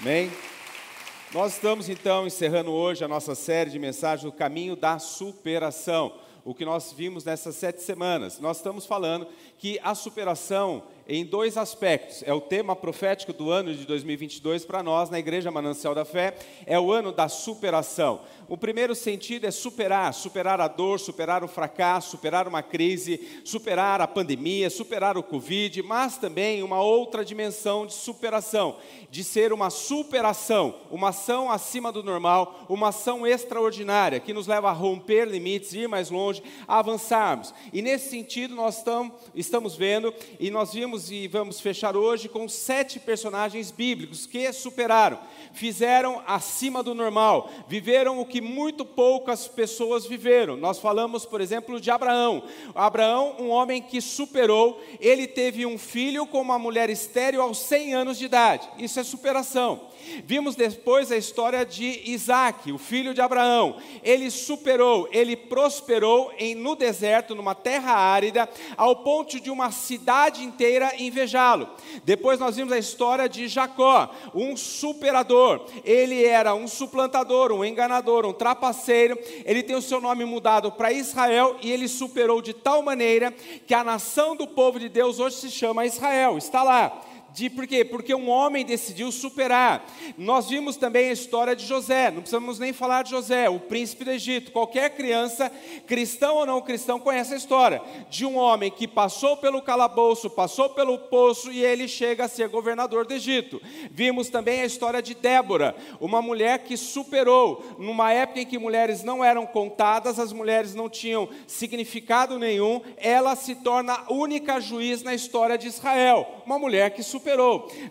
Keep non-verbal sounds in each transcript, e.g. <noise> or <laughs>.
Amém? Nós estamos então encerrando hoje a nossa série de mensagens O Caminho da Superação. O que nós vimos nessas sete semanas. Nós estamos falando que a superação em dois aspectos. É o tema profético do ano de 2022 para nós na Igreja Manancial da Fé, é o ano da superação. O primeiro sentido é superar, superar a dor, superar o fracasso, superar uma crise, superar a pandemia, superar o Covid, mas também uma outra dimensão de superação, de ser uma superação, uma ação acima do normal, uma ação extraordinária, que nos leva a romper limites, ir mais longe, avançarmos. E nesse sentido nós estamos vendo, e nós vimos e vamos fechar hoje com sete personagens bíblicos que superaram, fizeram acima do normal, viveram o que muito poucas pessoas viveram. Nós falamos, por exemplo, de Abraão. Abraão, um homem que superou, ele teve um filho com uma mulher estéril aos 100 anos de idade. Isso é superação. Vimos depois a história de Isaac, o filho de Abraão. Ele superou, ele prosperou em, no deserto, numa terra árida, ao ponto de uma cidade inteira invejá-lo. Depois nós vimos a história de Jacó, um superador. Ele era um suplantador, um enganador, um trapaceiro. Ele tem o seu nome mudado para Israel e ele superou de tal maneira que a nação do povo de Deus hoje se chama Israel. Está lá. De, por quê? Porque um homem decidiu superar. Nós vimos também a história de José, não precisamos nem falar de José, o príncipe do Egito. Qualquer criança, cristão ou não cristão, conhece a história de um homem que passou pelo calabouço, passou pelo poço e ele chega a ser governador do Egito. Vimos também a história de Débora, uma mulher que superou, numa época em que mulheres não eram contadas, as mulheres não tinham significado nenhum, ela se torna a única juiz na história de Israel. Uma mulher que superou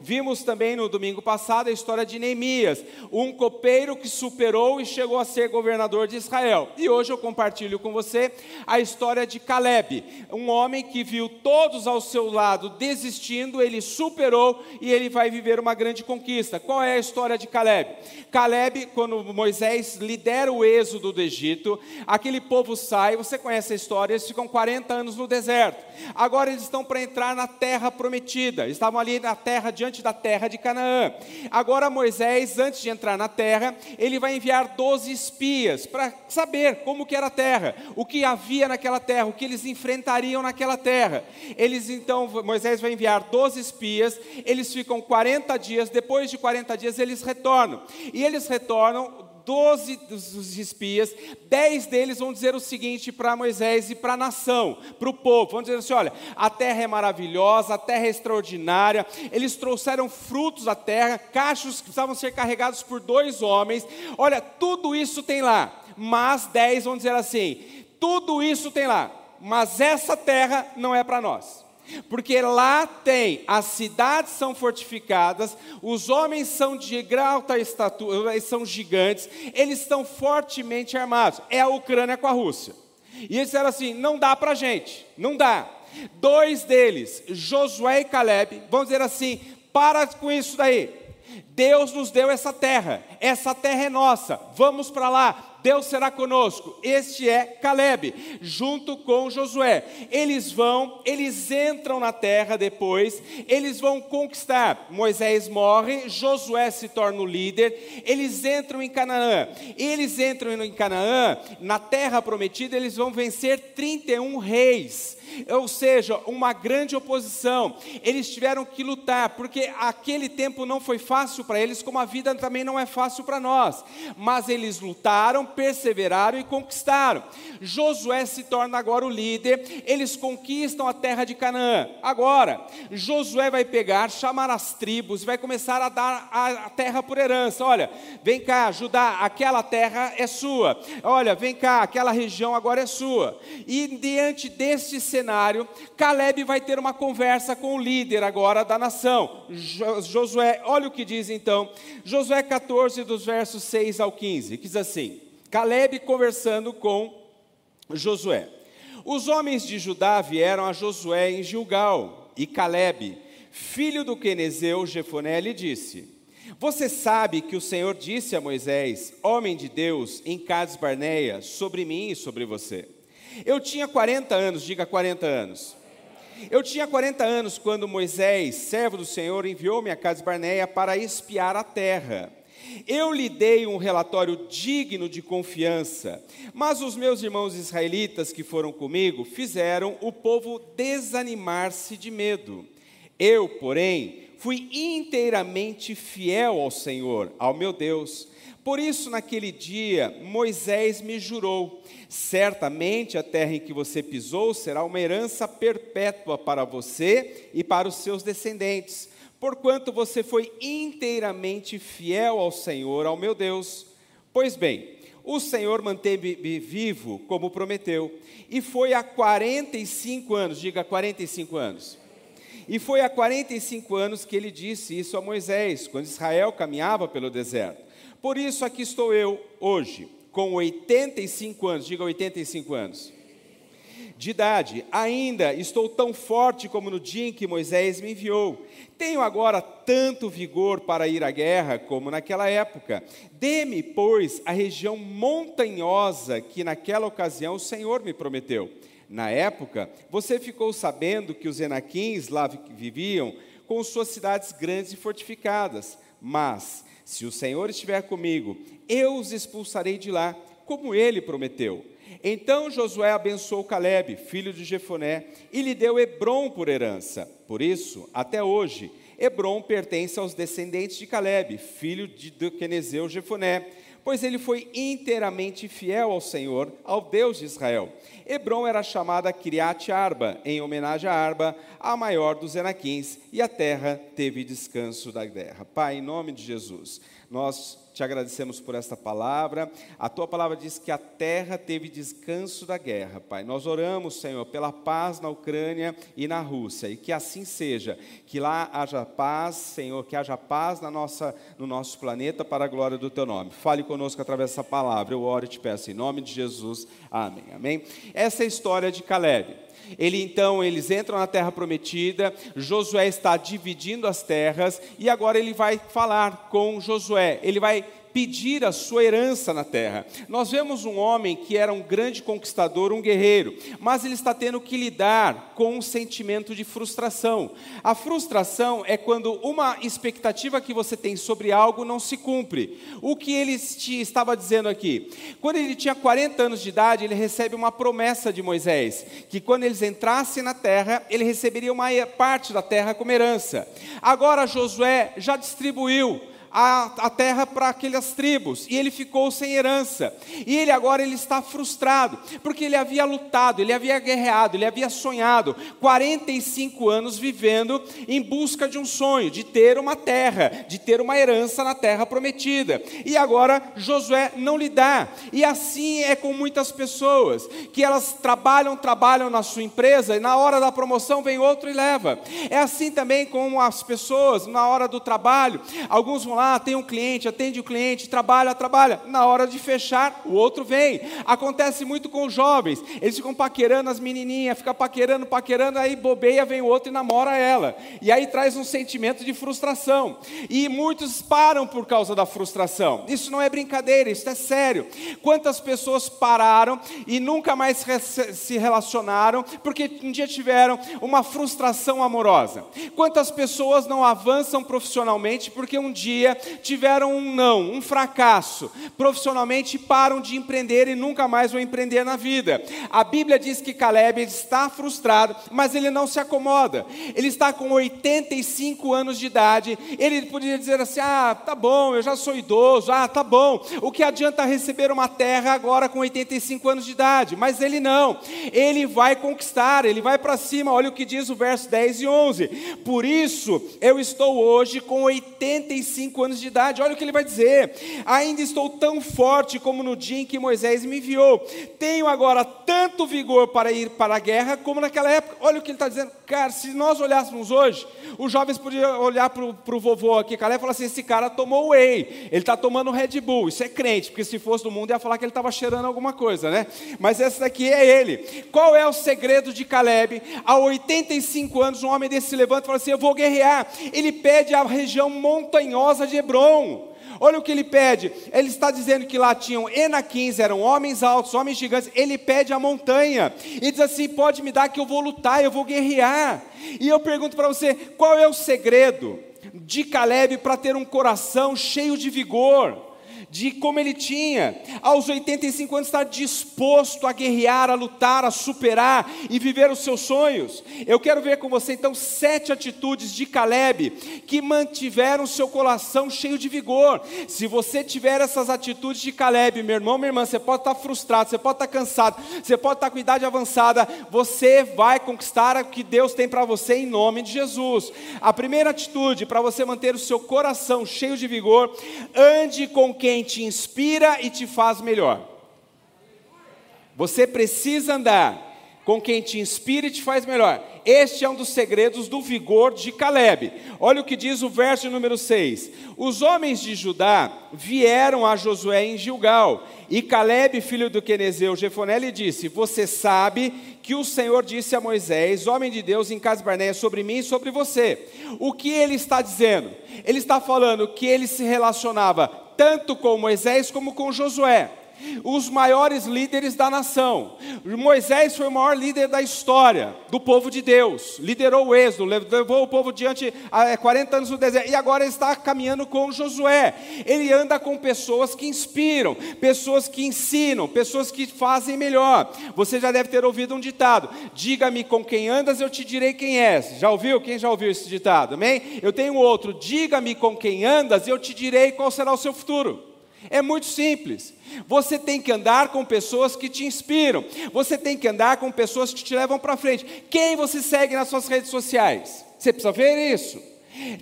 Vimos também no domingo passado a história de Neemias, um copeiro que superou e chegou a ser governador de Israel. E hoje eu compartilho com você a história de Caleb, um homem que viu todos ao seu lado desistindo, ele superou e ele vai viver uma grande conquista. Qual é a história de Caleb? Caleb, quando Moisés lidera o êxodo do Egito, aquele povo sai, você conhece a história, eles ficam 40 anos no deserto. Agora eles estão para entrar na terra prometida. Estavam ali na terra, diante da terra de Canaã. Agora Moisés, antes de entrar na terra, ele vai enviar 12 espias para saber como que era a terra, o que havia naquela terra, o que eles enfrentariam naquela terra. Eles então, Moisés vai enviar 12 espias, eles ficam 40 dias, depois de 40 dias eles retornam. E eles retornam doze dos espias, dez deles vão dizer o seguinte para Moisés e para a nação, para o povo: vão dizer assim: olha, a terra é maravilhosa, a terra é extraordinária, eles trouxeram frutos da terra, cachos que precisavam ser carregados por dois homens, olha, tudo isso tem lá, mas dez vão dizer assim: tudo isso tem lá, mas essa terra não é para nós. Porque lá tem, as cidades são fortificadas, os homens são de alta estatura, eles são gigantes, eles estão fortemente armados. É a Ucrânia com a Rússia. E eles disseram assim: não dá para gente, não dá. Dois deles, Josué e Caleb, vão dizer assim: para com isso daí. Deus nos deu essa terra, essa terra é nossa, vamos para lá, Deus será conosco. Este é Caleb, junto com Josué. Eles vão, eles entram na terra depois, eles vão conquistar. Moisés morre, Josué se torna o líder, eles entram em Canaã. Eles entram em Canaã, na terra prometida, eles vão vencer 31 reis ou seja, uma grande oposição. Eles tiveram que lutar, porque aquele tempo não foi fácil para eles, como a vida também não é fácil para nós. Mas eles lutaram, perseveraram e conquistaram. Josué se torna agora o líder, eles conquistam a terra de Canaã. Agora, Josué vai pegar, chamar as tribos, vai começar a dar a terra por herança. Olha, vem cá, Judá, aquela terra é sua. Olha, vem cá, aquela região agora é sua. E diante deste cenário, Caleb vai ter uma conversa com o líder agora da nação, Josué. Olha o que diz então, Josué 14, dos versos 6 ao 15, diz assim: Caleb conversando com Josué. Os homens de Judá vieram a Josué em Gilgal, e Caleb, filho do Quenezeu Jefoné, lhe disse: Você sabe que o Senhor disse a Moisés, homem de Deus, em Cades Barneia, sobre mim e sobre você. Eu tinha 40 anos, diga 40 anos. Eu tinha 40 anos quando Moisés, servo do Senhor, enviou-me a Cades Barneia para espiar a terra. Eu lhe dei um relatório digno de confiança, mas os meus irmãos israelitas que foram comigo fizeram o povo desanimar-se de medo. Eu, porém, fui inteiramente fiel ao Senhor, ao meu Deus. Por isso, naquele dia, Moisés me jurou: certamente a terra em que você pisou será uma herança perpétua para você e para os seus descendentes, porquanto você foi inteiramente fiel ao Senhor, ao meu Deus. Pois bem, o Senhor manteve-me vivo como prometeu, e foi há 45 anos, diga 45 anos e foi há 45 anos que ele disse isso a Moisés, quando Israel caminhava pelo deserto. Por isso aqui estou eu hoje, com 85 anos, diga 85 anos. De idade, ainda estou tão forte como no dia em que Moisés me enviou. Tenho agora tanto vigor para ir à guerra como naquela época. Dê-me, pois, a região montanhosa que naquela ocasião o Senhor me prometeu na época, você ficou sabendo que os Enaquins lá viviam com suas cidades grandes e fortificadas. Mas, se o Senhor estiver comigo, eu os expulsarei de lá, como ele prometeu. Então Josué abençoou Caleb, filho de Jefoné, e lhe deu Hebron por herança. Por isso, até hoje, Hebron pertence aos descendentes de Caleb, filho de Quenezeu Jefoné pois ele foi inteiramente fiel ao Senhor, ao Deus de Israel. Hebron era chamada Kiriat Arba, em homenagem a Arba, a maior dos Enaquins, e a terra teve descanso da guerra. Pai, em nome de Jesus, nós te agradecemos por esta palavra. A tua palavra diz que a terra teve descanso da guerra, Pai. Nós oramos, Senhor, pela paz na Ucrânia e na Rússia, e que assim seja, que lá haja paz, Senhor, que haja paz na nossa, no nosso planeta para a glória do teu nome. Fale conosco através dessa palavra. Eu oro e te peço em nome de Jesus. Amém. Amém. Essa é a história de Caleb. Ele então, eles entram na terra prometida, Josué está dividindo as terras e agora ele vai falar com Josué. Ele vai pedir a sua herança na terra. Nós vemos um homem que era um grande conquistador, um guerreiro, mas ele está tendo que lidar com um sentimento de frustração. A frustração é quando uma expectativa que você tem sobre algo não se cumpre. O que ele estava dizendo aqui? Quando ele tinha 40 anos de idade, ele recebe uma promessa de Moisés, que quando eles entrassem na terra, ele receberia uma parte da terra como herança. Agora Josué já distribuiu a, a terra para aquelas tribos, e ele ficou sem herança. E ele agora ele está frustrado, porque ele havia lutado, ele havia guerreado, ele havia sonhado 45 anos vivendo em busca de um sonho, de ter uma terra, de ter uma herança na terra prometida. E agora Josué não lhe dá. E assim é com muitas pessoas, que elas trabalham, trabalham na sua empresa e na hora da promoção vem outro e leva. É assim também com as pessoas, na hora do trabalho, alguns vão lá, tem um cliente, atende o cliente, trabalha, trabalha. Na hora de fechar, o outro vem. Acontece muito com os jovens. Eles ficam paquerando as menininhas, ficam paquerando, paquerando, aí bobeia, vem o outro e namora ela. E aí traz um sentimento de frustração. E muitos param por causa da frustração. Isso não é brincadeira, isso é sério. Quantas pessoas pararam e nunca mais se relacionaram porque um dia tiveram uma frustração amorosa? Quantas pessoas não avançam profissionalmente porque um dia tiveram um não, um fracasso, profissionalmente param de empreender e nunca mais vão empreender na vida. A Bíblia diz que Caleb está frustrado, mas ele não se acomoda. Ele está com 85 anos de idade. Ele poderia dizer assim: "Ah, tá bom, eu já sou idoso. Ah, tá bom. O que adianta receber uma terra agora com 85 anos de idade?" Mas ele não. Ele vai conquistar, ele vai para cima. Olha o que diz o verso 10 e 11. Por isso eu estou hoje com 85 anos de idade. Olha o que ele vai dizer: Ainda estou tão forte como no dia em que Moisés me enviou. Tenho agora tanto vigor para ir para a guerra como naquela época. Olha o que ele está dizendo. Cara, se nós olhássemos hoje, os jovens podiam olhar para o vovô aqui, Calé, e falar assim: esse cara tomou whey, ele está tomando Red Bull. Isso é crente, porque se fosse do mundo ia falar que ele estava cheirando alguma coisa, né? Mas esse daqui é ele. Qual é o segredo de Caleb? Há 85 anos, um homem desse se levanta e fala assim: Eu vou guerrear. Ele pede a região montanhosa de Hebron. Olha o que ele pede. Ele está dizendo que lá tinham enaquins, eram homens altos, homens gigantes. Ele pede a montanha e diz assim: pode me dar que eu vou lutar, eu vou guerrear. E eu pergunto para você: qual é o segredo de Caleb para ter um coração cheio de vigor? De como ele tinha, aos 85 anos, estar disposto a guerrear, a lutar, a superar e viver os seus sonhos. Eu quero ver com você então sete atitudes de Caleb que mantiveram seu coração cheio de vigor. Se você tiver essas atitudes de Caleb, meu irmão, minha irmã, você pode estar frustrado, você pode estar cansado, você pode estar com idade avançada, você vai conquistar o que Deus tem para você em nome de Jesus. A primeira atitude para você manter o seu coração cheio de vigor, ande com quem quem te inspira e te faz melhor. Você precisa andar com quem te inspira e te faz melhor. Este é um dos segredos do vigor de Caleb. Olha o que diz o verso número 6. Os homens de Judá vieram a Josué em Gilgal, e Caleb, filho do Quenezeu Jefoné, lhe disse: Você sabe que o Senhor disse a Moisés, homem de Deus, em Casa Barneia, sobre mim e sobre você. O que ele está dizendo? Ele está falando que ele se relacionava tanto com Moisés como com Josué os maiores líderes da nação. Moisés foi o maior líder da história do povo de Deus, liderou o êxodo, levou o povo diante há 40 é, anos no deserto, e agora está caminhando com Josué. Ele anda com pessoas que inspiram, pessoas que ensinam, pessoas que fazem melhor. Você já deve ter ouvido um ditado: diga-me com quem andas, eu te direi quem és. Já ouviu? Quem já ouviu esse ditado? Amém? Eu tenho outro: diga-me com quem andas, eu te direi qual será o seu futuro. É muito simples. Você tem que andar com pessoas que te inspiram. Você tem que andar com pessoas que te levam para frente. Quem você segue nas suas redes sociais? Você precisa ver isso.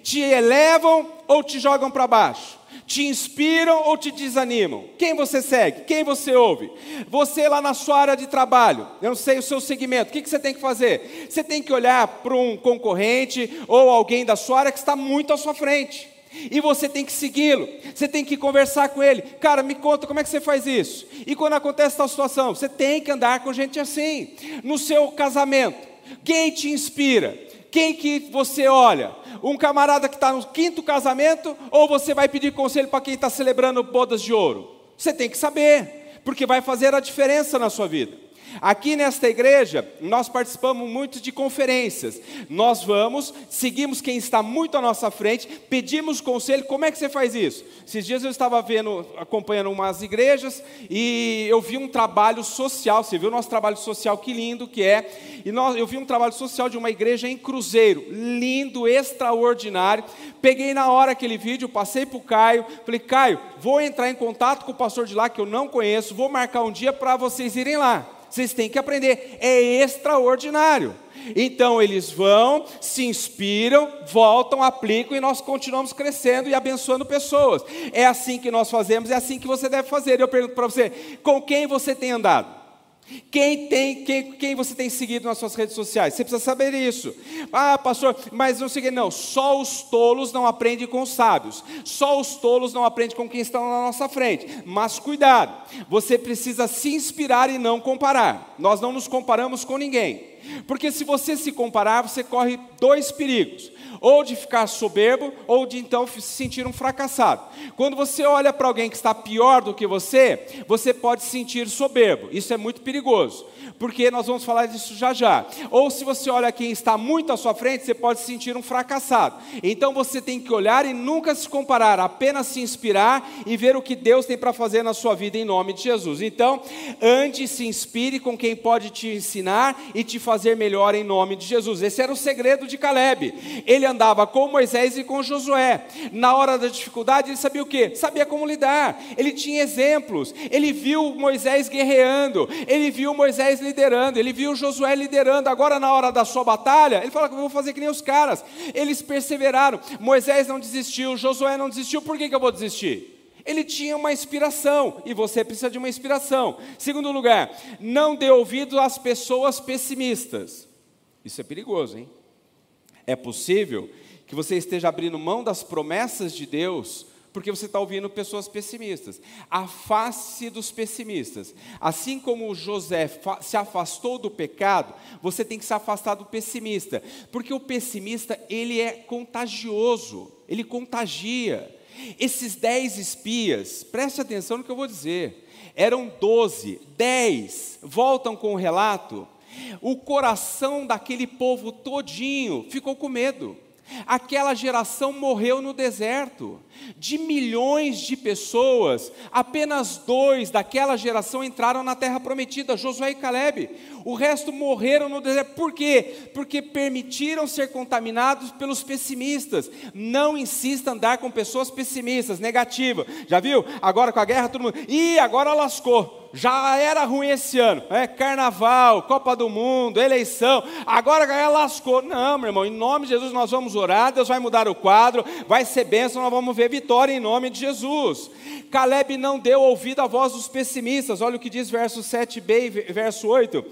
Te elevam ou te jogam para baixo? Te inspiram ou te desanimam? Quem você segue? Quem você ouve? Você lá na sua área de trabalho, eu não sei o seu segmento, o que, você tem que fazer? Você tem que olhar para um concorrente ou alguém da sua área que está muito à sua frente. E você tem que segui-lo, você tem que conversar com ele. Cara, me conta como é que você faz isso. E quando acontece tal situação, você tem que andar com gente assim. No seu casamento, quem te inspira? Quem que você olha? Um camarada que está no quinto casamento ou você vai pedir conselho para quem está celebrando bodas de ouro? Você tem que saber, porque vai fazer a diferença na sua vida. Aqui nesta igreja, nós participamos muito de conferências. Nós vamos, seguimos quem está muito à nossa frente, pedimos conselho. Como é que você faz isso? Esses dias eu estava vendo, acompanhando umas igrejas e eu vi um trabalho social. Você viu o nosso trabalho social, que lindo que é. E nós, eu vi um trabalho social de uma igreja em Cruzeiro, lindo, extraordinário. Peguei na hora aquele vídeo, passei para o Caio, falei, Caio, vou entrar em contato com o pastor de lá que eu não conheço, vou marcar um dia para vocês irem lá. Vocês têm que aprender, é extraordinário. Então eles vão, se inspiram, voltam, aplicam e nós continuamos crescendo e abençoando pessoas. É assim que nós fazemos, é assim que você deve fazer. Eu pergunto para você: com quem você tem andado? Quem, tem, quem, quem você tem seguido nas suas redes sociais? Você precisa saber isso. Ah, pastor, mas não sei não. Só os tolos não aprendem com os sábios. Só os tolos não aprendem com quem está na nossa frente. Mas cuidado, você precisa se inspirar e não comparar. Nós não nos comparamos com ninguém. Porque se você se comparar, você corre dois perigos ou de ficar soberbo, ou de então se sentir um fracassado. Quando você olha para alguém que está pior do que você, você pode se sentir soberbo. Isso é muito perigoso porque nós vamos falar disso já já. Ou se você olha quem está muito à sua frente, você pode se sentir um fracassado. Então você tem que olhar e nunca se comparar, apenas se inspirar e ver o que Deus tem para fazer na sua vida em nome de Jesus. Então, ande se inspire com quem pode te ensinar e te fazer melhor em nome de Jesus. Esse era o segredo de Caleb. Ele andava com Moisés e com Josué. Na hora da dificuldade, ele sabia o quê? Sabia como lidar. Ele tinha exemplos. Ele viu Moisés guerreando. Ele viu Moisés liderando, ele viu Josué liderando. Agora, na hora da sua batalha, ele falou: Eu vou fazer que nem os caras. Eles perseveraram. Moisés não desistiu, Josué não desistiu. Por que, que eu vou desistir? Ele tinha uma inspiração e você precisa de uma inspiração. Segundo lugar, não dê ouvido às pessoas pessimistas. Isso é perigoso, hein? É possível que você esteja abrindo mão das promessas de Deus porque você está ouvindo pessoas pessimistas. Afaste dos pessimistas. Assim como José se afastou do pecado, você tem que se afastar do pessimista, porque o pessimista ele é contagioso, ele contagia. Esses dez espias, preste atenção no que eu vou dizer, eram doze, dez voltam com o relato. O coração daquele povo todinho ficou com medo. Aquela geração morreu no deserto. De milhões de pessoas, apenas dois daquela geração entraram na terra prometida, Josué e Caleb. O resto morreram no deserto. Por quê? Porque permitiram ser contaminados pelos pessimistas. Não insista andar com pessoas pessimistas, negativas. Já viu? Agora com a guerra, todo mundo. Ih, agora lascou já era ruim esse ano, é carnaval, Copa do Mundo, eleição, agora a galera lascou. Não, meu irmão, em nome de Jesus nós vamos orar, Deus vai mudar o quadro, vai ser bênção, nós vamos ver vitória em nome de Jesus. Caleb não deu ouvido à voz dos pessimistas, olha o que diz verso 7b e verso 8.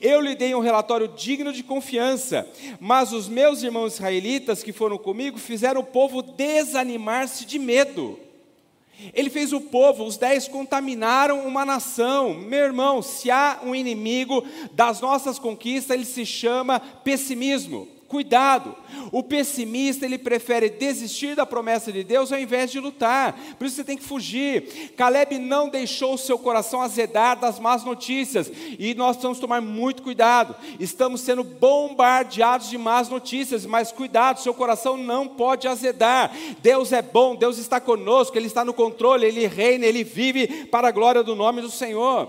Eu lhe dei um relatório digno de confiança, mas os meus irmãos israelitas que foram comigo fizeram o povo desanimar-se de medo. Ele fez o povo, os dez contaminaram uma nação. Meu irmão, se há um inimigo das nossas conquistas, ele se chama pessimismo. Cuidado, o pessimista ele prefere desistir da promessa de Deus ao invés de lutar, por isso você tem que fugir. Caleb não deixou o seu coração azedar das más notícias, e nós precisamos tomar muito cuidado. Estamos sendo bombardeados de más notícias, mas cuidado, seu coração não pode azedar. Deus é bom, Deus está conosco, Ele está no controle, Ele reina, Ele vive para a glória do nome do Senhor.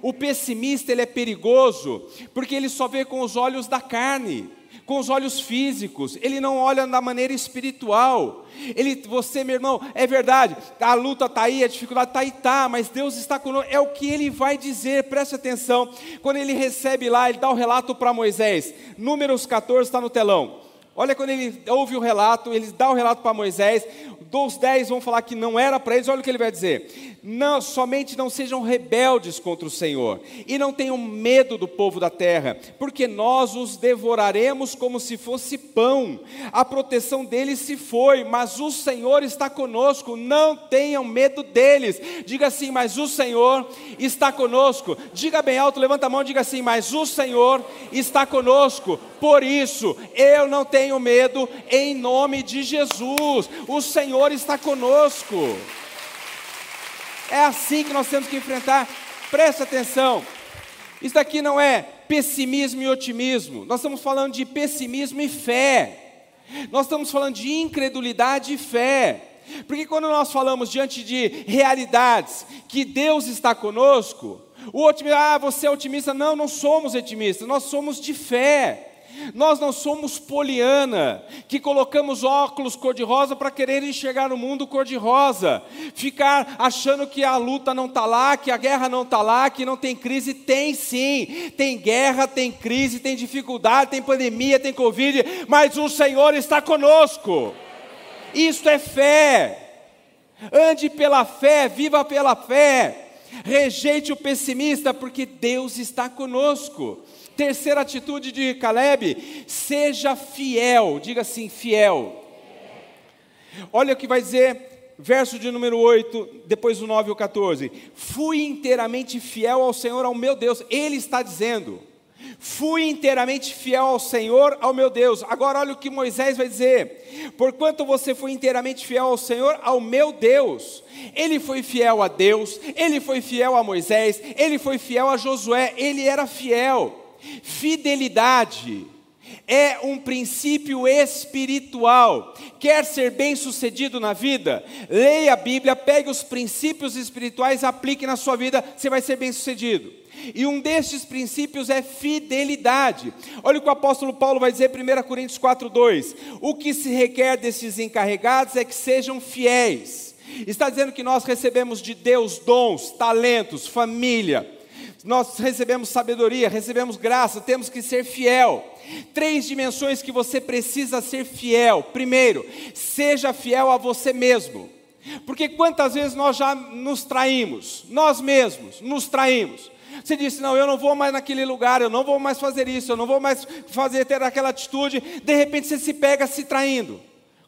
O pessimista ele é perigoso, porque ele só vê com os olhos da carne com os olhos físicos, ele não olha da maneira espiritual. Ele, você, meu irmão, é verdade, a luta está aí, a dificuldade está aí, tá, mas Deus está conosco, é o que ele vai dizer, preste atenção. Quando ele recebe lá, ele dá o relato para Moisés, Números 14 está no telão. Olha quando ele ouve o relato, ele dá o relato para Moisés, dos dez vão falar que não era para eles, olha o que ele vai dizer não, somente não sejam rebeldes contra o Senhor, e não tenham medo do povo da terra, porque nós os devoraremos como se fosse pão. A proteção deles se foi, mas o Senhor está conosco, não tenham medo deles. Diga assim, mas o Senhor está conosco. Diga bem alto, levanta a mão, diga assim, mas o Senhor está conosco. Por isso, eu não tenho medo em nome de Jesus. O Senhor está conosco. É assim que nós temos que enfrentar. Preste atenção. Isso aqui não é pessimismo e otimismo. Nós estamos falando de pessimismo e fé. Nós estamos falando de incredulidade e fé. Porque quando nós falamos diante de realidades que Deus está conosco, o otimismo, ah, você é otimista. Não, não somos otimistas, nós somos de fé. Nós não somos poliana, que colocamos óculos cor-de-rosa para querer enxergar o mundo cor-de-rosa, ficar achando que a luta não está lá, que a guerra não está lá, que não tem crise. Tem sim, tem guerra, tem crise, tem dificuldade, tem pandemia, tem Covid, mas o Senhor está conosco. Isto é fé. Ande pela fé, viva pela fé. Rejeite o pessimista, porque Deus está conosco. Terceira atitude de Caleb, seja fiel, diga assim, fiel. Olha o que vai dizer, verso de número 8, depois do 9 e o 14. Fui inteiramente fiel ao Senhor, ao meu Deus. Ele está dizendo, fui inteiramente fiel ao Senhor, ao meu Deus. Agora olha o que Moisés vai dizer. Porquanto você foi inteiramente fiel ao Senhor, ao meu Deus. Ele foi fiel a Deus, ele foi fiel a Moisés, ele foi fiel a Josué, ele era fiel. Fidelidade é um princípio espiritual. Quer ser bem-sucedido na vida? Leia a Bíblia, pegue os princípios espirituais, aplique na sua vida, você vai ser bem-sucedido. E um destes princípios é fidelidade. Olha o que o apóstolo Paulo vai dizer em 1 Coríntios 4:2. O que se requer desses encarregados é que sejam fiéis. Está dizendo que nós recebemos de Deus dons, talentos, família, nós recebemos sabedoria, recebemos graça, temos que ser fiel. Três dimensões que você precisa ser fiel. Primeiro, seja fiel a você mesmo. Porque quantas vezes nós já nos traímos, nós mesmos nos traímos. Você disse: Não, eu não vou mais naquele lugar, eu não vou mais fazer isso, eu não vou mais fazer ter aquela atitude. De repente você se pega se traindo,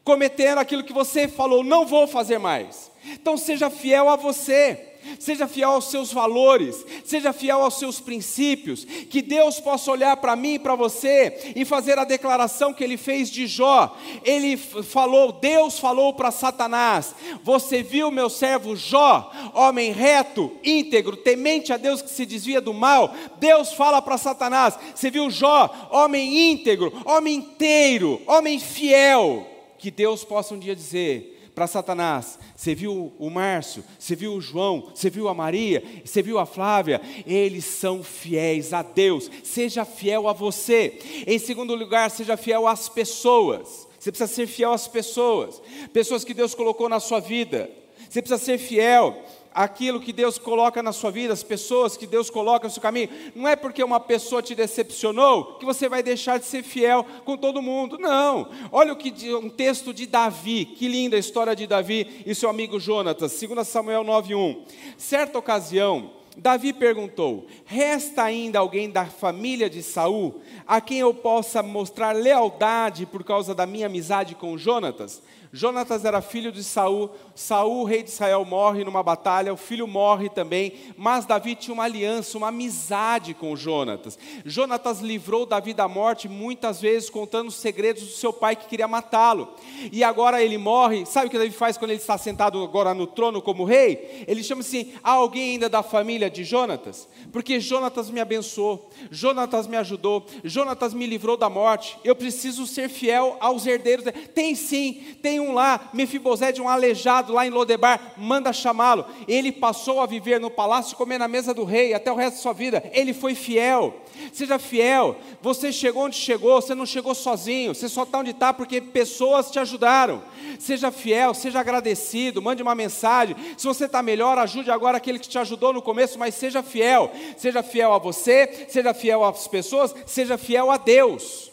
cometendo aquilo que você falou: Não vou fazer mais. Então seja fiel a você. Seja fiel aos seus valores, seja fiel aos seus princípios, que Deus possa olhar para mim e para você e fazer a declaração que ele fez de Jó. Ele falou, Deus falou para Satanás: Você viu meu servo Jó, homem reto, íntegro, temente a Deus que se desvia do mal? Deus fala para Satanás: Você viu Jó, homem íntegro, homem inteiro, homem fiel? Que Deus possa um dia dizer: para Satanás: Você viu o Márcio, você viu o João, você viu a Maria, você viu a Flávia? Eles são fiéis a Deus. Seja fiel a você. Em segundo lugar, seja fiel às pessoas. Você precisa ser fiel às pessoas, pessoas que Deus colocou na sua vida. Você precisa ser fiel aquilo que Deus coloca na sua vida, as pessoas que Deus coloca no seu caminho, não é porque uma pessoa te decepcionou que você vai deixar de ser fiel com todo mundo. Não. Olha o que um texto de Davi, que linda a história de Davi e seu amigo Jonatas, 2 Samuel 9:1. Certa ocasião, Davi perguntou: Resta ainda alguém da família de Saul a quem eu possa mostrar lealdade por causa da minha amizade com Jonatas? Jonatas era filho de Saul, Saul, rei de Israel, morre numa batalha, o filho morre também, mas Davi tinha uma aliança, uma amizade com Jonatas. Jonatas livrou Davi da morte muitas vezes contando os segredos do seu pai que queria matá-lo. E agora ele morre, sabe o que Davi faz quando ele está sentado agora no trono como rei? Ele chama assim: há alguém ainda da família de Jonatas? Porque Jonatas me abençoou, Jonatas me ajudou, Jonatas me livrou da morte. Eu preciso ser fiel aos herdeiros. Tem sim, tem um um lá, Mefibosete, um aleijado lá em Lodebar, manda chamá-lo. Ele passou a viver no palácio, comer na mesa do rei até o resto da sua vida. Ele foi fiel. Seja fiel. Você chegou onde chegou, você não chegou sozinho, você só está onde está porque pessoas te ajudaram. Seja fiel, seja agradecido, mande uma mensagem. Se você está melhor, ajude agora aquele que te ajudou no começo, mas seja fiel. Seja fiel a você, seja fiel às pessoas, seja fiel a Deus.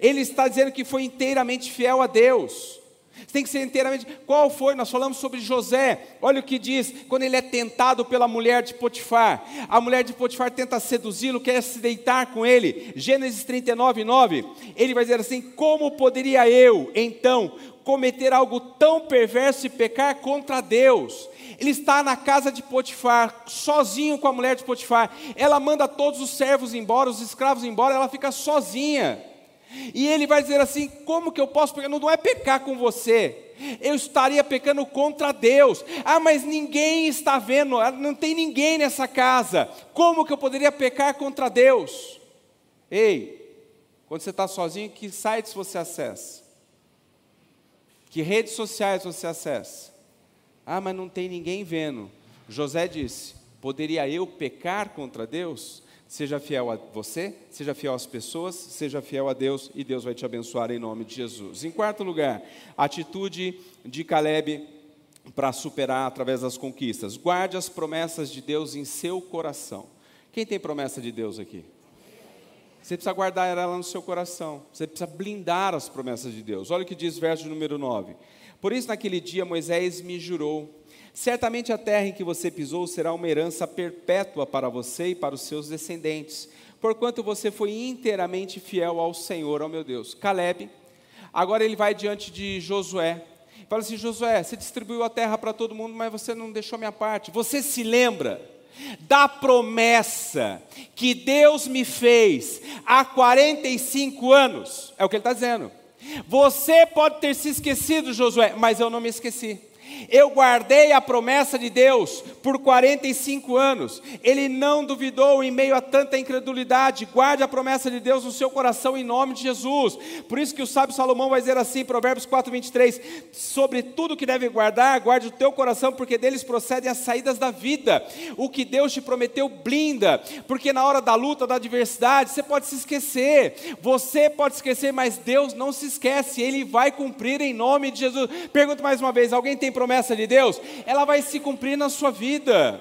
Ele está dizendo que foi inteiramente fiel a Deus. Tem que ser inteiramente. Qual foi? Nós falamos sobre José. Olha o que diz quando ele é tentado pela mulher de Potifar. A mulher de Potifar tenta seduzi-lo, quer se deitar com ele. Gênesis 39, 9. Ele vai dizer assim: Como poderia eu, então, cometer algo tão perverso e pecar contra Deus? Ele está na casa de Potifar, sozinho com a mulher de Potifar. Ela manda todos os servos embora, os escravos embora, ela fica sozinha. E ele vai dizer assim: como que eu posso pecar? Não é pecar com você, eu estaria pecando contra Deus. Ah, mas ninguém está vendo, ah, não tem ninguém nessa casa. Como que eu poderia pecar contra Deus? Ei, quando você está sozinho, que sites você acessa? Que redes sociais você acessa? Ah, mas não tem ninguém vendo. José disse: poderia eu pecar contra Deus? Seja fiel a você, seja fiel às pessoas, seja fiel a Deus e Deus vai te abençoar em nome de Jesus. Em quarto lugar, atitude de Caleb para superar através das conquistas. Guarde as promessas de Deus em seu coração. Quem tem promessa de Deus aqui? Você precisa guardar ela no seu coração. Você precisa blindar as promessas de Deus. Olha o que diz verso número 9. Por isso, naquele dia, Moisés me jurou Certamente a terra em que você pisou será uma herança perpétua para você e para os seus descendentes, porquanto você foi inteiramente fiel ao Senhor, ao meu Deus. Caleb, agora ele vai diante de Josué. Fala assim: Josué, você distribuiu a terra para todo mundo, mas você não deixou minha parte. Você se lembra da promessa que Deus me fez há 45 anos? É o que ele está dizendo. Você pode ter se esquecido, Josué, mas eu não me esqueci. Eu guardei a promessa de Deus por 45 anos. Ele não duvidou em meio a tanta incredulidade. Guarde a promessa de Deus no seu coração em nome de Jesus. Por isso que o sábio Salomão vai dizer assim, Provérbios 4:23, sobre tudo que deve guardar, guarde o teu coração, porque deles procedem as saídas da vida. O que Deus te prometeu blinda, porque na hora da luta, da adversidade, você pode se esquecer. Você pode esquecer, mas Deus não se esquece. Ele vai cumprir em nome de Jesus. Pergunto mais uma vez, alguém tem promessa promessa de Deus, ela vai se cumprir na sua vida.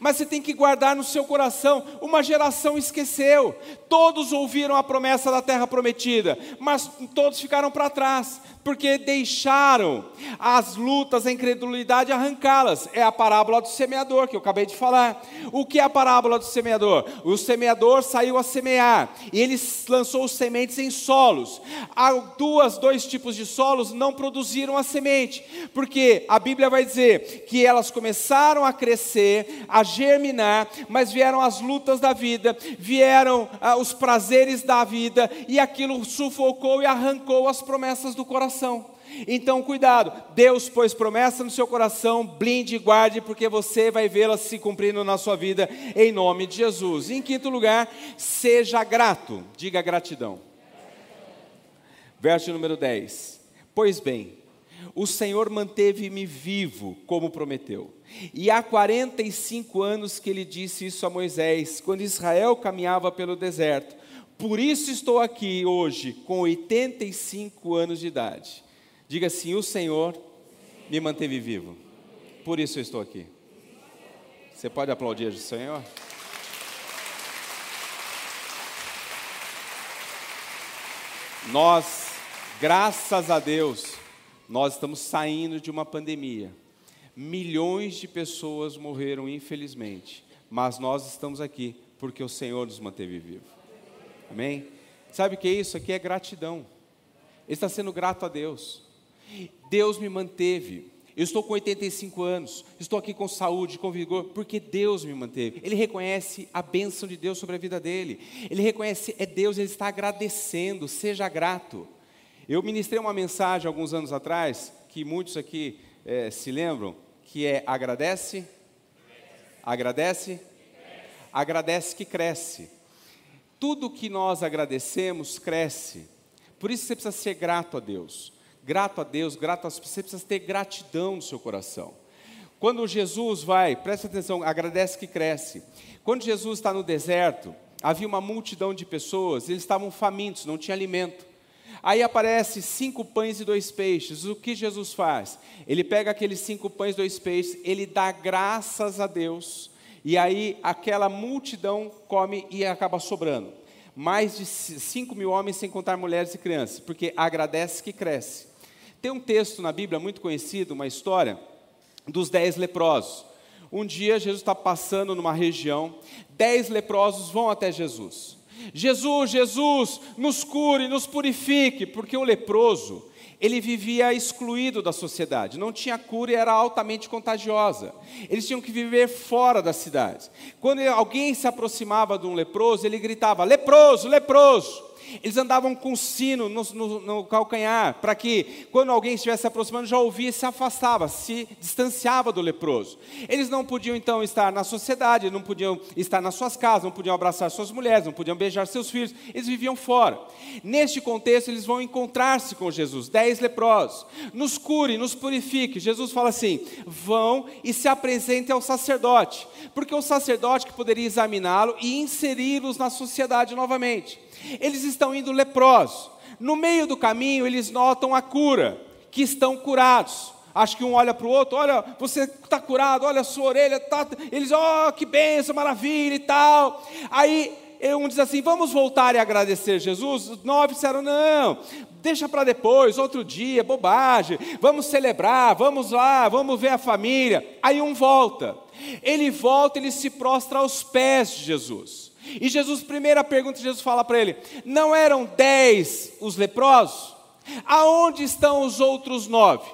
Mas você tem que guardar no seu coração. Uma geração esqueceu. Todos ouviram a promessa da terra prometida, mas todos ficaram para trás. Porque deixaram as lutas, a incredulidade arrancá-las. É a parábola do semeador que eu acabei de falar. O que é a parábola do semeador? O semeador saiu a semear e ele lançou sementes em solos. Há duas, dois tipos de solos não produziram a semente, porque a Bíblia vai dizer que elas começaram a crescer, a germinar, mas vieram as lutas da vida, vieram ah, os prazeres da vida e aquilo sufocou e arrancou as promessas do coração. Então, cuidado, Deus pôs promessa no seu coração, blinde e guarde, porque você vai vê-la se cumprindo na sua vida, em nome de Jesus. Em quinto lugar, seja grato, diga gratidão. Verso número 10: Pois bem, o Senhor manteve-me vivo, como prometeu. E há 45 anos que ele disse isso a Moisés, quando Israel caminhava pelo deserto. Por isso estou aqui hoje, com 85 anos de idade. Diga assim: O Senhor me manteve vivo. Por isso eu estou aqui. Você pode aplaudir o Senhor? Nós, graças a Deus, nós estamos saindo de uma pandemia. Milhões de pessoas morreram, infelizmente, mas nós estamos aqui porque o Senhor nos manteve vivos. Amém? Sabe o que é isso? Aqui é gratidão. Ele está sendo grato a Deus. Deus me manteve. Eu estou com 85 anos, estou aqui com saúde, com vigor, porque Deus me manteve. Ele reconhece a bênção de Deus sobre a vida dele. Ele reconhece, é Deus, ele está agradecendo, seja grato. Eu ministrei uma mensagem alguns anos atrás, que muitos aqui é, se lembram, que é agradece, agradece, agradece que cresce. Tudo que nós agradecemos cresce. Por isso você precisa ser grato a Deus grato a Deus, grato a você precisa ter gratidão no seu coração. Quando Jesus vai, presta atenção, agradece que cresce. Quando Jesus está no deserto, havia uma multidão de pessoas, eles estavam famintos, não tinha alimento. Aí aparece cinco pães e dois peixes. O que Jesus faz? Ele pega aqueles cinco pães e dois peixes, ele dá graças a Deus, e aí aquela multidão come e acaba sobrando. Mais de cinco mil homens, sem contar mulheres e crianças, porque agradece que cresce. Tem um texto na Bíblia muito conhecido, uma história dos dez leprosos. Um dia Jesus está passando numa região, dez leprosos vão até Jesus. Jesus, Jesus, nos cure, nos purifique, porque o leproso, ele vivia excluído da sociedade, não tinha cura e era altamente contagiosa. Eles tinham que viver fora da cidade. Quando alguém se aproximava de um leproso, ele gritava: leproso, leproso. Eles andavam com sino no, no, no calcanhar, para que, quando alguém estivesse se aproximando, já ouvia e se afastava, se distanciava do leproso. Eles não podiam, então, estar na sociedade, não podiam estar nas suas casas, não podiam abraçar suas mulheres, não podiam beijar seus filhos, eles viviam fora. Neste contexto, eles vão encontrar-se com Jesus, dez leprosos. Nos cure, nos purifique. Jesus fala assim: vão e se apresentem ao sacerdote, porque o sacerdote que poderia examiná-lo e inseri-los na sociedade novamente. Eles estão indo leprosos. No meio do caminho, eles notam a cura, que estão curados. Acho que um olha para o outro, olha, você está curado, olha a sua orelha, tá. Eles, oh, que benção, maravilha e tal. Aí um diz assim: vamos voltar e agradecer Jesus. Nove disseram: não, deixa para depois, outro dia, bobagem. Vamos celebrar, vamos lá, vamos ver a família. Aí um volta. Ele volta, ele se prostra aos pés de Jesus. E Jesus, primeira pergunta, Jesus fala para ele: Não eram dez os leprosos? Aonde estão os outros nove?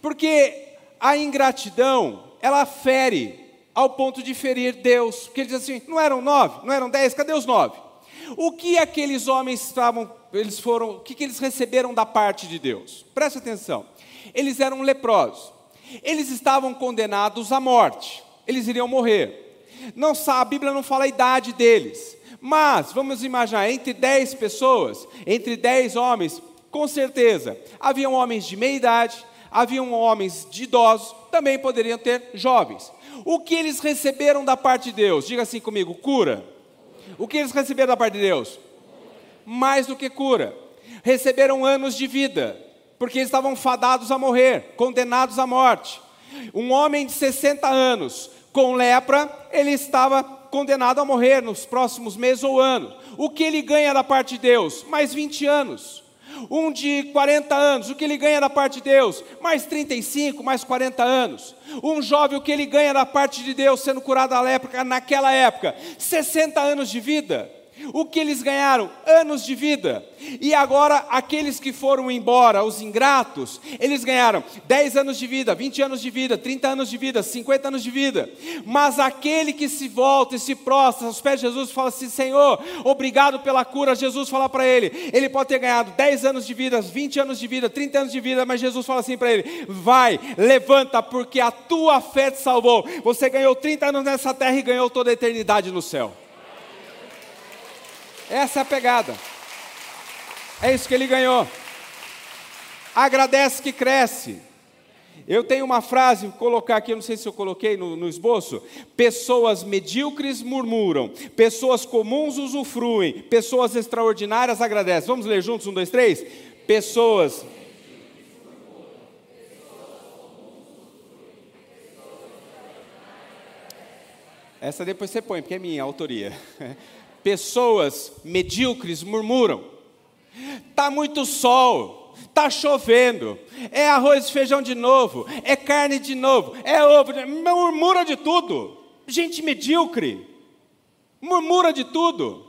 Porque a ingratidão, ela fere ao ponto de ferir Deus. Porque ele diz assim: não eram nove, não eram dez, cadê os nove? O que aqueles homens estavam, eles foram, o que, que eles receberam da parte de Deus? Preste atenção. Eles eram leprosos. Eles estavam condenados à morte. Eles iriam morrer. Não a Bíblia não fala a idade deles. Mas vamos imaginar, entre 10 pessoas, entre 10 homens, com certeza, haviam homens de meia idade, haviam homens de idosos, também poderiam ter jovens. O que eles receberam da parte de Deus? Diga assim comigo: cura. O que eles receberam da parte de Deus? Mais do que cura. Receberam anos de vida, porque estavam fadados a morrer, condenados à morte. Um homem de 60 anos com lepra, ele estava condenado a morrer nos próximos meses ou anos. O que ele ganha da parte de Deus? Mais 20 anos. Um de 40 anos, o que ele ganha da parte de Deus? Mais 35, mais 40 anos. Um jovem, o que ele ganha da parte de Deus, sendo curado da lepra naquela época? 60 anos de vida. O que eles ganharam? Anos de vida. E agora, aqueles que foram embora, os ingratos, eles ganharam 10 anos de vida, 20 anos de vida, 30 anos de vida, 50 anos de vida. Mas aquele que se volta e se prostra aos pés de Jesus fala assim: Senhor, obrigado pela cura. Jesus fala para ele: ele pode ter ganhado 10 anos de vida, 20 anos de vida, 30 anos de vida, mas Jesus fala assim para ele: vai, levanta, porque a tua fé te salvou. Você ganhou 30 anos nessa terra e ganhou toda a eternidade no céu. Essa é a pegada. É isso que ele ganhou. Agradece que cresce. Eu tenho uma frase, vou colocar aqui, não sei se eu coloquei no, no, esboço. Pessoas medíocres murmuram, pessoas comuns usufruem, pessoas extraordinárias agradecem. Vamos ler juntos? Um, dois, três. Pessoas. Essa depois você põe, porque é minha autoria. <laughs> pessoas medíocres murmuram. Tá muito sol, tá chovendo, é arroz e feijão de novo, é carne de novo, é ovo, murmura de tudo. Gente medíocre murmura de tudo.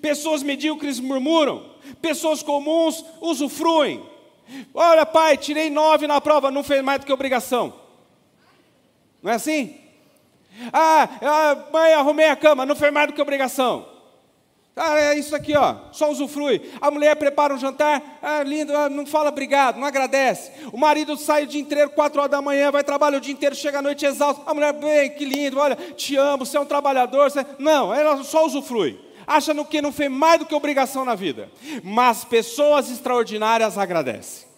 Pessoas medíocres murmuram, pessoas comuns usufruem. Olha, pai, tirei nove na prova, não fez mais do que obrigação. Não é assim? Ah, ah mãe, arrumei a cama, não fez mais do que obrigação. Ah, é isso aqui, ó, só usufrui. A mulher prepara um jantar, ah, lindo, ah, não fala obrigado, não agradece. O marido sai o dia inteiro, quatro horas da manhã, vai trabalhar o dia inteiro, chega à noite exausto. A mulher, bem, que lindo, olha, te amo, você é um trabalhador. Você... Não, ela só usufrui. Acha no que não fez mais do que obrigação na vida. Mas pessoas extraordinárias agradecem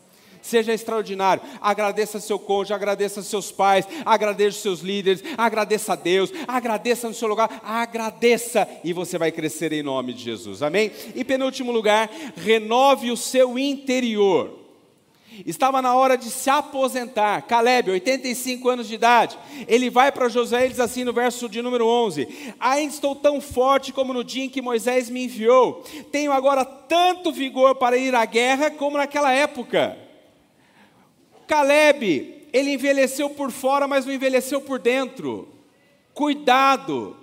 seja extraordinário. Agradeça seu cônjuge, agradeça seus pais, agradeça seus líderes, agradeça a Deus, agradeça no seu lugar, agradeça e você vai crescer em nome de Jesus. Amém? E penúltimo lugar, renove o seu interior. Estava na hora de se aposentar. Caleb, 85 anos de idade. Ele vai para José e diz assim no verso de número 11: Ainda estou tão forte como no dia em que Moisés me enviou. Tenho agora tanto vigor para ir à guerra como naquela época. Caleb, ele envelheceu por fora, mas não envelheceu por dentro. Cuidado.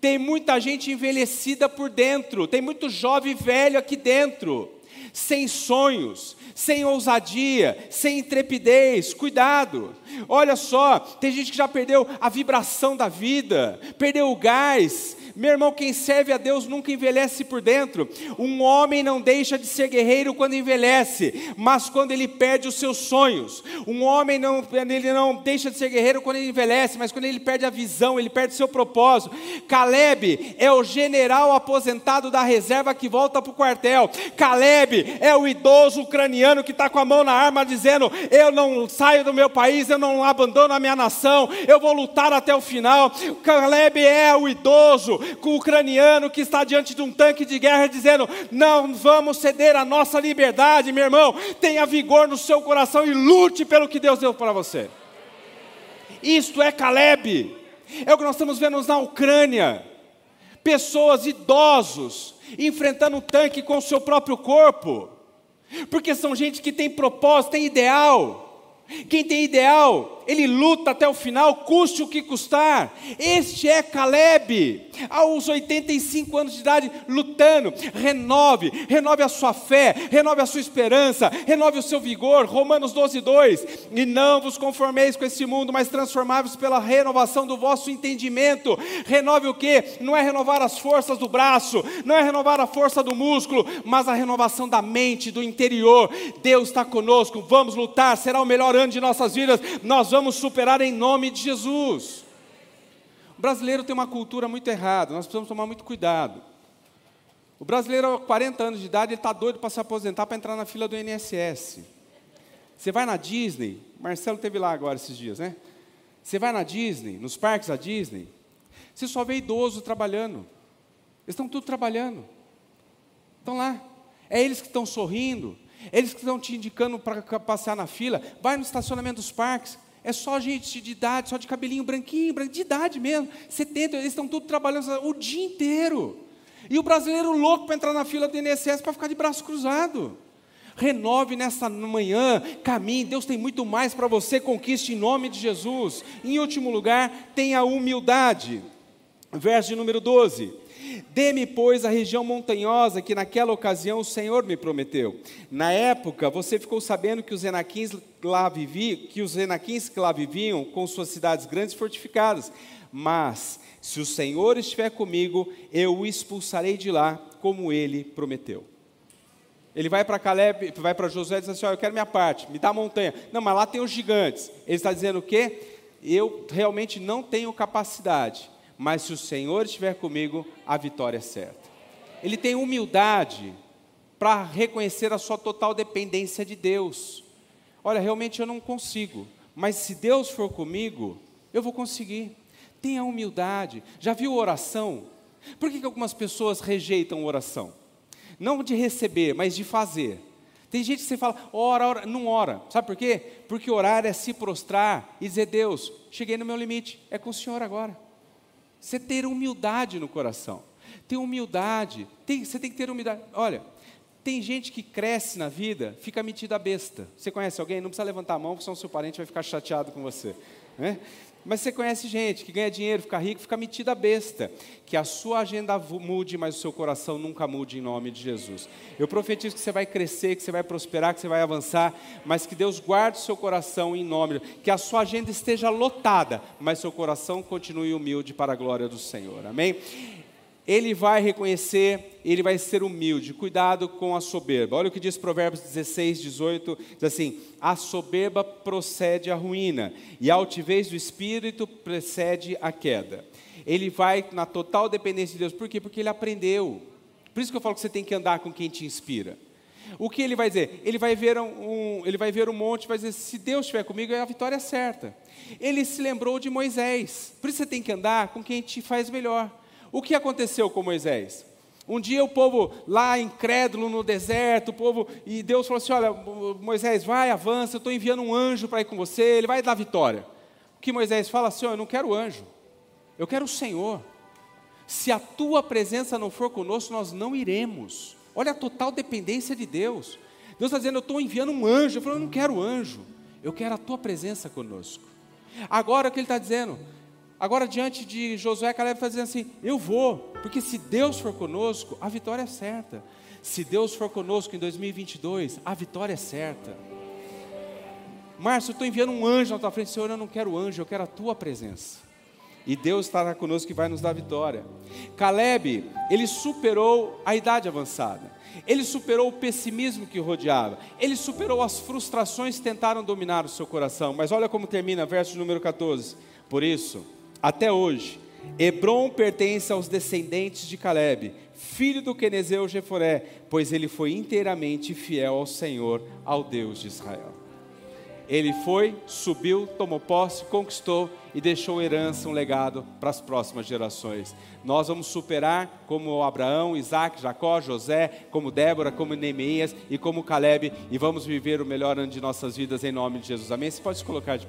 Tem muita gente envelhecida por dentro, tem muito jovem velho aqui dentro, sem sonhos, sem ousadia, sem intrepidez. Cuidado. Olha só, tem gente que já perdeu a vibração da vida, perdeu o gás, meu irmão, quem serve a Deus nunca envelhece por dentro. Um homem não deixa de ser guerreiro quando envelhece, mas quando ele perde os seus sonhos. Um homem não, ele não deixa de ser guerreiro quando ele envelhece, mas quando ele perde a visão, ele perde seu propósito. Caleb é o general aposentado da reserva que volta para o quartel. Caleb é o idoso ucraniano que está com a mão na arma dizendo: Eu não saio do meu país, eu não abandono a minha nação, eu vou lutar até o final. Caleb é o idoso com o ucraniano que está diante de um tanque de guerra dizendo: Não vamos ceder a nossa liberdade, meu irmão. Tenha vigor no seu coração e lute pelo que Deus deu para você. Isto é Caleb. É o que nós estamos vendo na Ucrânia. Pessoas idosos enfrentando um tanque com o seu próprio corpo. Porque são gente que tem propósito, tem ideal. Quem tem ideal, ele luta até o final, custe o que custar. Este é Caleb, aos 85 anos de idade, lutando. Renove, renove a sua fé, renove a sua esperança, renove o seu vigor. Romanos 12, 2. E não vos conformeis com esse mundo, mas transformai-vos pela renovação do vosso entendimento. Renove o que? Não é renovar as forças do braço, não é renovar a força do músculo, mas a renovação da mente, do interior. Deus está conosco, vamos lutar, será o melhor ano de nossas vidas. Nós vamos superar em nome de Jesus. O brasileiro tem uma cultura muito errada, nós precisamos tomar muito cuidado. O brasileiro, aos 40 anos de idade, ele está doido para se aposentar para entrar na fila do INSS. Você vai na Disney, Marcelo teve lá agora esses dias, né? Você vai na Disney, nos parques da Disney, você só vê idoso trabalhando. Eles estão tudo trabalhando. Estão lá. É eles que estão sorrindo, eles que estão te indicando para passear na fila, vai no estacionamento dos parques. É só gente de idade, só de cabelinho branquinho, de idade mesmo, 70, eles estão tudo trabalhando o dia inteiro. E o brasileiro louco para entrar na fila do INSS para ficar de braço cruzado. Renove nessa manhã, caminhe. Deus tem muito mais para você, conquiste em nome de Jesus. Em último lugar, tenha humildade. Verso de número 12. Dê-me, pois, a região montanhosa que naquela ocasião o Senhor me prometeu. Na época, você ficou sabendo que os enaquins lá viviam, que os enaquins que lá viviam com suas cidades grandes fortificadas. Mas, se o Senhor estiver comigo, eu o expulsarei de lá, como ele prometeu. Ele vai para Caleb, vai para Josué e diz assim: oh, Eu quero minha parte, me dá a montanha. Não, mas lá tem os gigantes. Ele está dizendo o quê? Eu realmente não tenho capacidade, mas se o Senhor estiver comigo, a vitória é certa. Ele tem humildade para reconhecer a sua total dependência de Deus. Olha, realmente eu não consigo, mas se Deus for comigo, eu vou conseguir. Tenha humildade. Já viu oração? Por que, que algumas pessoas rejeitam oração? Não de receber, mas de fazer. Tem gente que você fala, ora, ora, não ora. Sabe por quê? Porque orar é se prostrar e dizer, Deus, cheguei no meu limite, é com o Senhor agora. Você ter humildade no coração. Ter humildade. Tem, você tem que ter humildade. Olha, tem gente que cresce na vida, fica metida besta. Você conhece alguém? Não precisa levantar a mão, porque senão seu parente vai ficar chateado com você. Né? Mas você conhece gente que ganha dinheiro, fica rico, fica metida besta. Que a sua agenda mude, mas o seu coração nunca mude em nome de Jesus. Eu profetizo que você vai crescer, que você vai prosperar, que você vai avançar, mas que Deus guarde o seu coração em nome. Que a sua agenda esteja lotada, mas seu coração continue humilde para a glória do Senhor. Amém? Ele vai reconhecer, ele vai ser humilde. Cuidado com a soberba. Olha o que diz Provérbios 16, 18: diz assim: A soberba procede à ruína, e a altivez do espírito precede a queda. Ele vai na total dependência de Deus. Por quê? Porque ele aprendeu. Por isso que eu falo que você tem que andar com quem te inspira. O que ele vai dizer? Ele vai ver um, ele vai ver um monte vai dizer: se Deus estiver comigo, a vitória é certa. Ele se lembrou de Moisés. Por isso você tem que andar com quem te faz melhor. O que aconteceu com Moisés? Um dia o povo lá incrédulo no deserto, o povo, e Deus falou assim: Olha, Moisés, vai, avança, eu estou enviando um anjo para ir com você, ele vai dar vitória. O que Moisés fala assim: Eu não quero anjo, eu quero o Senhor. Se a tua presença não for conosco, nós não iremos. Olha a total dependência de Deus. Deus está dizendo: Eu estou enviando um anjo. Eu falo: Eu não quero anjo, eu quero a tua presença conosco. Agora o que ele está dizendo? Agora, diante de Josué, Caleb está dizendo assim: Eu vou, porque se Deus for conosco, a vitória é certa. Se Deus for conosco em 2022, a vitória é certa. Márcio, eu estou enviando um anjo na tua frente, Senhor, eu não quero anjo, eu quero a tua presença. E Deus estará conosco e vai nos dar vitória. Caleb, ele superou a idade avançada. Ele superou o pessimismo que o rodeava. Ele superou as frustrações que tentaram dominar o seu coração. Mas olha como termina, verso número 14. Por isso, até hoje, Hebron pertence aos descendentes de Caleb, filho do Quenezeu Jeforé, pois ele foi inteiramente fiel ao Senhor, ao Deus de Israel. Ele foi, subiu, tomou posse, conquistou e deixou herança, um legado para as próximas gerações. Nós vamos superar como Abraão, Isaac, Jacó, José, como Débora, como Neemias e como Caleb, e vamos viver o melhor ano de nossas vidas em nome de Jesus. Amém? Você pode se colocar de.